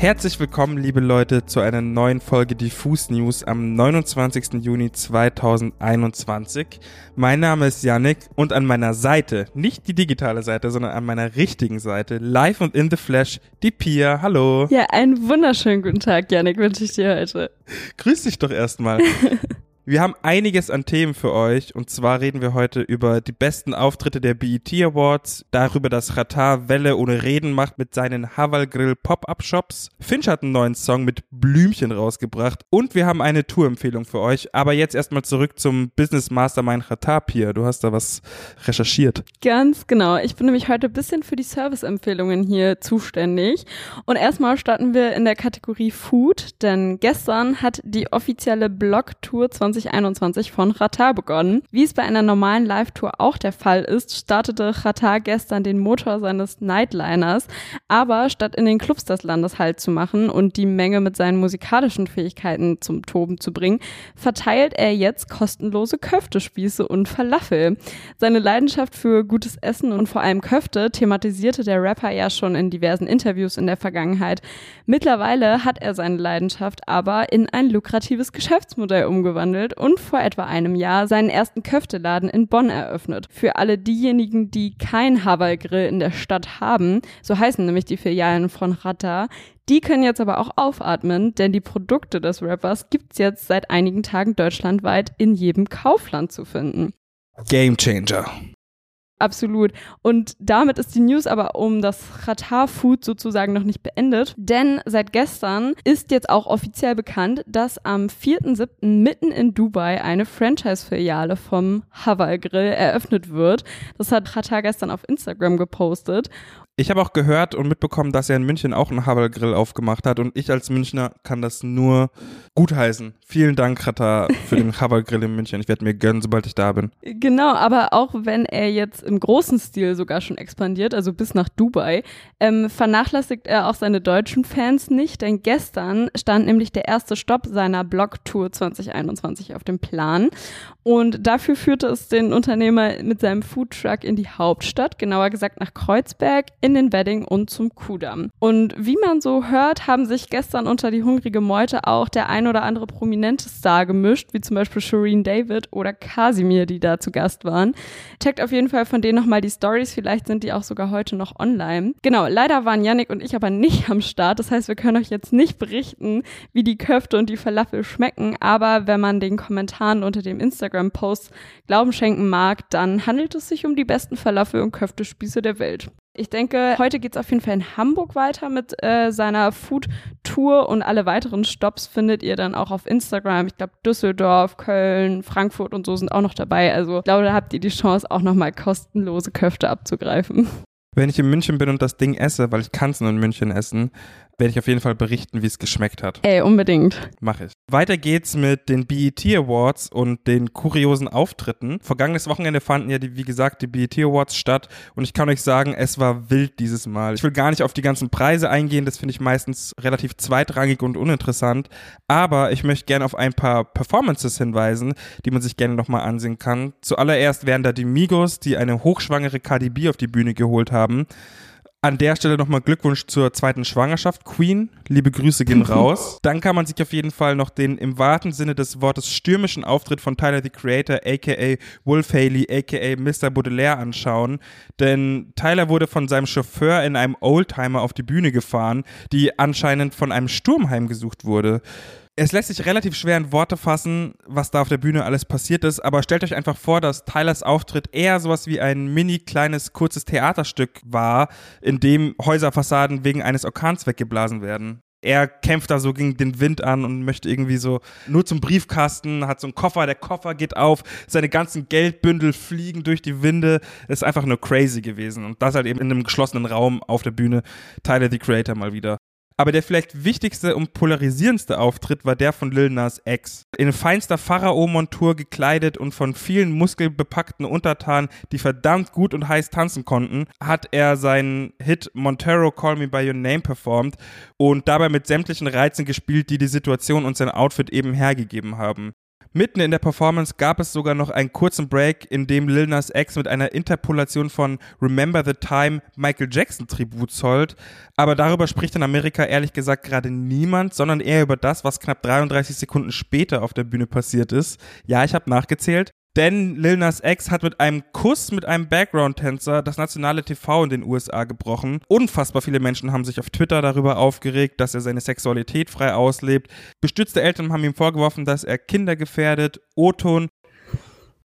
Herzlich willkommen, liebe Leute, zu einer neuen Folge Diffus News am 29. Juni 2021. Mein Name ist Yannick und an meiner Seite, nicht die digitale Seite, sondern an meiner richtigen Seite, live und in the flesh, die Pia. Hallo. Ja, einen wunderschönen guten Tag, Yannick, wünsche ich dir heute. Grüß dich doch erstmal. Wir haben einiges an Themen für euch und zwar reden wir heute über die besten Auftritte der BET Awards, darüber, dass Ratar Welle ohne Reden macht mit seinen Haval Grill Pop-Up Shops. Finch hat einen neuen Song mit Blümchen rausgebracht und wir haben eine Tourempfehlung für euch. Aber jetzt erstmal zurück zum Business Mastermind Ratar Pia. Du hast da was recherchiert. Ganz genau. Ich bin nämlich heute ein bisschen für die Serviceempfehlungen hier zuständig. Und erstmal starten wir in der Kategorie Food, denn gestern hat die offizielle Blog-Tour 20 2021 von Qatar begonnen. Wie es bei einer normalen Live-Tour auch der Fall ist, startete Qatar gestern den Motor seines Nightliners, aber statt in den Clubs des Landes Halt zu machen und die Menge mit seinen musikalischen Fähigkeiten zum Toben zu bringen, verteilt er jetzt kostenlose Köftespieße und Falafel. Seine Leidenschaft für gutes Essen und vor allem Köfte thematisierte der Rapper ja schon in diversen Interviews in der Vergangenheit. Mittlerweile hat er seine Leidenschaft aber in ein lukratives Geschäftsmodell umgewandelt entwickelt und vor etwa einem Jahr seinen ersten Köfteladen in Bonn eröffnet. Für alle diejenigen, die kein Havalgrill in der Stadt haben, so heißen nämlich die Filialen von Rata, die können jetzt aber auch aufatmen, denn die Produkte des Rappers gibt's jetzt seit einigen Tagen deutschlandweit in jedem Kaufland zu finden. Game Changer. Absolut. Und damit ist die News aber um das Qatar Food sozusagen noch nicht beendet, denn seit gestern ist jetzt auch offiziell bekannt, dass am 4.7. mitten in Dubai eine Franchise-Filiale vom Haval Grill eröffnet wird. Das hat Qatar gestern auf Instagram gepostet. Ich habe auch gehört und mitbekommen, dass er in München auch einen Havel Grill aufgemacht hat und ich als Münchner kann das nur gutheißen. Vielen Dank, Rata, für den Havel Grill in München. Ich werde mir gönnen, sobald ich da bin. Genau, aber auch wenn er jetzt im großen Stil sogar schon expandiert, also bis nach Dubai, ähm, vernachlässigt er auch seine deutschen Fans nicht, denn gestern stand nämlich der erste Stopp seiner Blog-Tour 2021 auf dem Plan und dafür führte es den Unternehmer mit seinem Foodtruck in die Hauptstadt, genauer gesagt nach Kreuzberg, in den Wedding und zum Kudamm. Und wie man so hört, haben sich gestern unter die hungrige Meute auch der ein oder andere prominente Star gemischt, wie zum Beispiel Shireen David oder Casimir, die da zu Gast waren. Checkt auf jeden Fall von denen nochmal die Stories, vielleicht sind die auch sogar heute noch online. Genau, leider waren Yannick und ich aber nicht am Start, das heißt, wir können euch jetzt nicht berichten, wie die Köfte und die Falafel schmecken, aber wenn man den Kommentaren unter dem Instagram-Post Glauben schenken mag, dann handelt es sich um die besten Falafel- und Köftespieße der Welt. Ich denke, heute geht es auf jeden Fall in Hamburg weiter mit äh, seiner Food-Tour und alle weiteren Stops findet ihr dann auch auf Instagram. Ich glaube, Düsseldorf, Köln, Frankfurt und so sind auch noch dabei. Also ich glaube, da habt ihr die Chance, auch nochmal kostenlose Köfte abzugreifen. Wenn ich in München bin und das Ding esse, weil ich kann es nur in München essen, werde ich auf jeden Fall berichten, wie es geschmeckt hat. Ey, unbedingt. Mach ich. Weiter geht's mit den BET Awards und den kuriosen Auftritten. Vergangenes Wochenende fanden ja, die, wie gesagt, die BET Awards statt und ich kann euch sagen, es war wild dieses Mal. Ich will gar nicht auf die ganzen Preise eingehen, das finde ich meistens relativ zweitrangig und uninteressant, aber ich möchte gerne auf ein paar Performances hinweisen, die man sich gerne nochmal ansehen kann. Zuallererst wären da die Migos, die eine hochschwangere KDB auf die Bühne geholt haben. An der Stelle nochmal Glückwunsch zur zweiten Schwangerschaft, Queen. Liebe Grüße gehen raus. Dann kann man sich auf jeden Fall noch den im wahrsten Sinne des Wortes stürmischen Auftritt von Tyler the Creator, aka Wolf Haley, aka Mr. Baudelaire anschauen. Denn Tyler wurde von seinem Chauffeur in einem Oldtimer auf die Bühne gefahren, die anscheinend von einem Sturm heimgesucht wurde es lässt sich relativ schwer in Worte fassen, was da auf der Bühne alles passiert ist, aber stellt euch einfach vor, dass Tylers Auftritt eher sowas wie ein mini kleines kurzes Theaterstück war, in dem Häuserfassaden wegen eines Orkans weggeblasen werden. Er kämpft da so gegen den Wind an und möchte irgendwie so nur zum Briefkasten, hat so einen Koffer, der Koffer geht auf, seine ganzen Geldbündel fliegen durch die Winde. Das ist einfach nur crazy gewesen. Und das halt eben in einem geschlossenen Raum auf der Bühne. Tyler the Creator mal wieder. Aber der vielleicht wichtigste und polarisierendste Auftritt war der von Lil Nas X. In feinster Pharao-Montur gekleidet und von vielen muskelbepackten Untertanen, die verdammt gut und heiß tanzen konnten, hat er seinen Hit Montero Call Me By Your Name performt und dabei mit sämtlichen Reizen gespielt, die die Situation und sein Outfit eben hergegeben haben. Mitten in der Performance gab es sogar noch einen kurzen Break, in dem Lil Nas X mit einer Interpolation von Remember the Time Michael Jackson Tribut zollt. Aber darüber spricht in Amerika ehrlich gesagt gerade niemand, sondern eher über das, was knapp 33 Sekunden später auf der Bühne passiert ist. Ja, ich habe nachgezählt. Denn Lil Nas X hat mit einem Kuss mit einem Background-Tänzer das nationale TV in den USA gebrochen. Unfassbar viele Menschen haben sich auf Twitter darüber aufgeregt, dass er seine Sexualität frei auslebt. Bestützte Eltern haben ihm vorgeworfen, dass er Kinder gefährdet. O-Ton.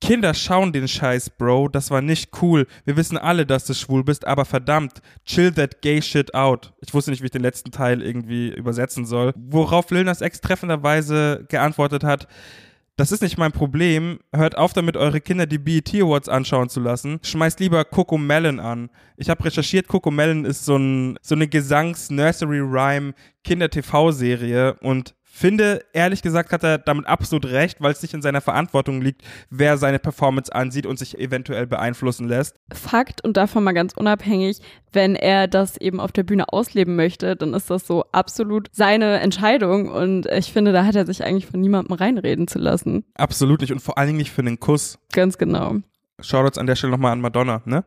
Kinder schauen den Scheiß, Bro. Das war nicht cool. Wir wissen alle, dass du schwul bist, aber verdammt, chill that gay shit out. Ich wusste nicht, wie ich den letzten Teil irgendwie übersetzen soll. Worauf Lil Nas X treffenderweise geantwortet hat, das ist nicht mein Problem. Hört auf damit, eure Kinder die BET Awards anschauen zu lassen. Schmeißt lieber Coco Melon an. Ich habe recherchiert, Coco Melon ist so, ein, so eine Gesangs-Nursery-Rhyme-Kinder-TV-Serie und finde, ehrlich gesagt, hat er damit absolut recht, weil es nicht in seiner Verantwortung liegt, wer seine Performance ansieht und sich eventuell beeinflussen lässt. Fakt und davon mal ganz unabhängig, wenn er das eben auf der Bühne ausleben möchte, dann ist das so absolut seine Entscheidung und ich finde, da hat er sich eigentlich von niemandem reinreden zu lassen. Absolut nicht und vor allen Dingen nicht für einen Kuss. Ganz genau. Shoutouts an der Stelle nochmal an Madonna, ne?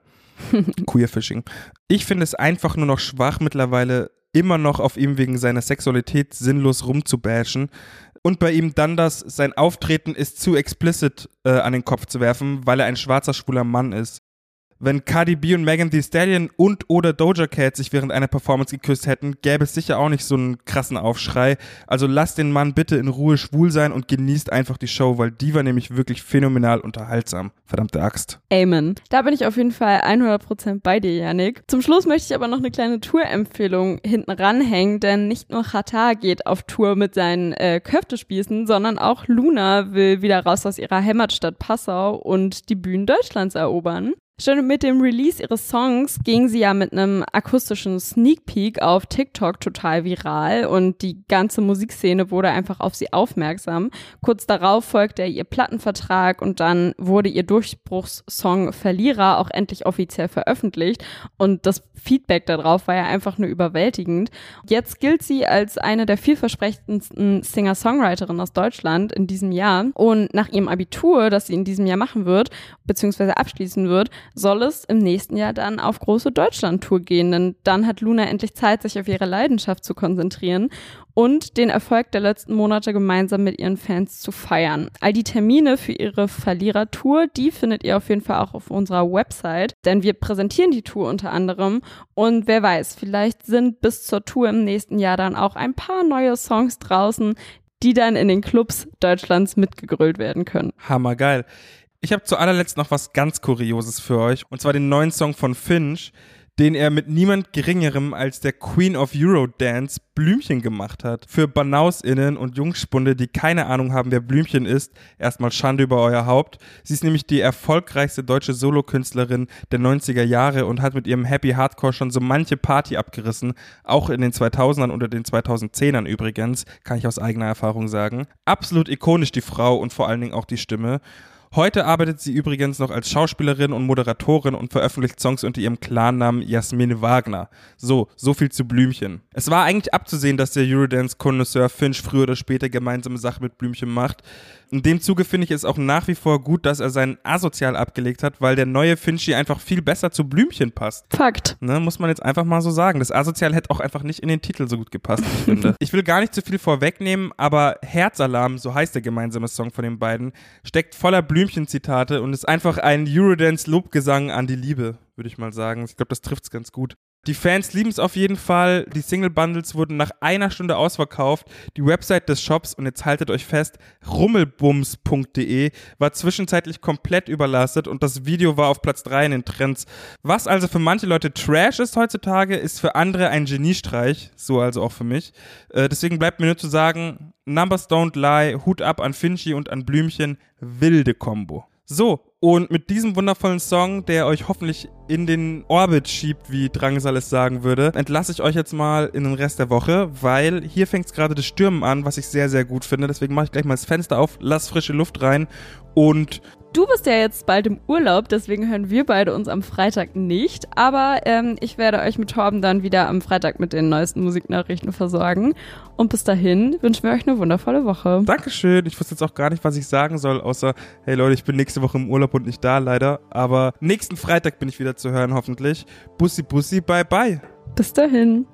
Queerfishing. Ich finde es einfach nur noch schwach mittlerweile immer noch auf ihm wegen seiner Sexualität sinnlos rumzubashen. Und bei ihm dann das, sein Auftreten ist zu explicit äh, an den Kopf zu werfen, weil er ein schwarzer, schwuler Mann ist. Wenn Cardi B und Megan Thee Stallion und oder Doja Cat sich während einer Performance geküsst hätten, gäbe es sicher auch nicht so einen krassen Aufschrei. Also lasst den Mann bitte in Ruhe schwul sein und genießt einfach die Show, weil die war nämlich wirklich phänomenal unterhaltsam. Verdammte Axt. Amen. Da bin ich auf jeden Fall 100% bei dir, Yannick. Zum Schluss möchte ich aber noch eine kleine Tourempfehlung hinten ranhängen, denn nicht nur Chata geht auf Tour mit seinen äh, Köftespießen, sondern auch Luna will wieder raus aus ihrer Heimatstadt Passau und die Bühnen Deutschlands erobern. Schon mit dem Release ihres Songs ging sie ja mit einem akustischen Sneak Peek auf TikTok total viral und die ganze Musikszene wurde einfach auf sie aufmerksam. Kurz darauf folgte ihr Plattenvertrag und dann wurde ihr Durchbruchssong Verlierer auch endlich offiziell veröffentlicht und das Feedback darauf war ja einfach nur überwältigend. Jetzt gilt sie als eine der vielversprechendsten Singer-Songwriterinnen aus Deutschland in diesem Jahr und nach ihrem Abitur, das sie in diesem Jahr machen wird, beziehungsweise abschließen wird, soll es im nächsten Jahr dann auf große Deutschland-Tour gehen, denn dann hat Luna endlich Zeit, sich auf ihre Leidenschaft zu konzentrieren und den Erfolg der letzten Monate gemeinsam mit ihren Fans zu feiern. All die Termine für ihre Verlierer-Tour, die findet ihr auf jeden Fall auch auf unserer Website, denn wir präsentieren die Tour unter anderem und wer weiß, vielleicht sind bis zur Tour im nächsten Jahr dann auch ein paar neue Songs draußen, die dann in den Clubs Deutschlands mitgegrölt werden können. Hammergeil. Ich habe zu allerletzt noch was ganz Kurioses für euch. Und zwar den neuen Song von Finch, den er mit niemand Geringerem als der Queen of Eurodance Blümchen gemacht hat. Für BanausInnen und Jungspunde, die keine Ahnung haben, wer Blümchen ist, erstmal Schande über euer Haupt. Sie ist nämlich die erfolgreichste deutsche Solokünstlerin der 90er Jahre und hat mit ihrem Happy Hardcore schon so manche Party abgerissen. Auch in den 2000ern oder den 2010ern übrigens, kann ich aus eigener Erfahrung sagen. Absolut ikonisch die Frau und vor allen Dingen auch die Stimme. Heute arbeitet sie übrigens noch als Schauspielerin und Moderatorin und veröffentlicht Songs unter ihrem Klarnamen Jasmin Wagner. So, so viel zu Blümchen. Es war eigentlich abzusehen, dass der Eurodance-Connoisseur Finch früher oder später gemeinsame Sache mit Blümchen macht. In dem Zuge finde ich es auch nach wie vor gut, dass er seinen Asozial abgelegt hat, weil der neue Finchi einfach viel besser zu Blümchen passt. Fakt. Ne, muss man jetzt einfach mal so sagen. Das Asozial hätte auch einfach nicht in den Titel so gut gepasst, ich finde. ich will gar nicht zu viel vorwegnehmen, aber Herzalarm, so heißt der gemeinsame Song von den beiden, steckt voller Blümchen-Zitate und ist einfach ein Eurodance-Lobgesang an die Liebe, würde ich mal sagen. Ich glaube, das trifft es ganz gut. Die Fans lieben es auf jeden Fall. Die Single Bundles wurden nach einer Stunde ausverkauft. Die Website des Shops, und jetzt haltet euch fest, rummelbums.de war zwischenzeitlich komplett überlastet und das Video war auf Platz 3 in den Trends. Was also für manche Leute Trash ist heutzutage, ist für andere ein Geniestreich. So also auch für mich. Äh, deswegen bleibt mir nur zu sagen, Numbers don't lie, Hut ab an Finchi und an Blümchen, wilde Combo. So, und mit diesem wundervollen Song, der euch hoffentlich in den Orbit schiebt, wie Drangsal es sagen würde, entlasse ich euch jetzt mal in den Rest der Woche, weil hier fängt es gerade das Stürmen an, was ich sehr, sehr gut finde. Deswegen mache ich gleich mal das Fenster auf, lass frische Luft rein und Du bist ja jetzt bald im Urlaub, deswegen hören wir beide uns am Freitag nicht. Aber ähm, ich werde euch mit Torben dann wieder am Freitag mit den neuesten Musiknachrichten versorgen. Und bis dahin wünschen wir euch eine wundervolle Woche. Dankeschön. Ich wusste jetzt auch gar nicht, was ich sagen soll, außer, hey Leute, ich bin nächste Woche im Urlaub und nicht da, leider. Aber nächsten Freitag bin ich wieder zu hören, hoffentlich. Bussi, bussi, bye, bye. Bis dahin.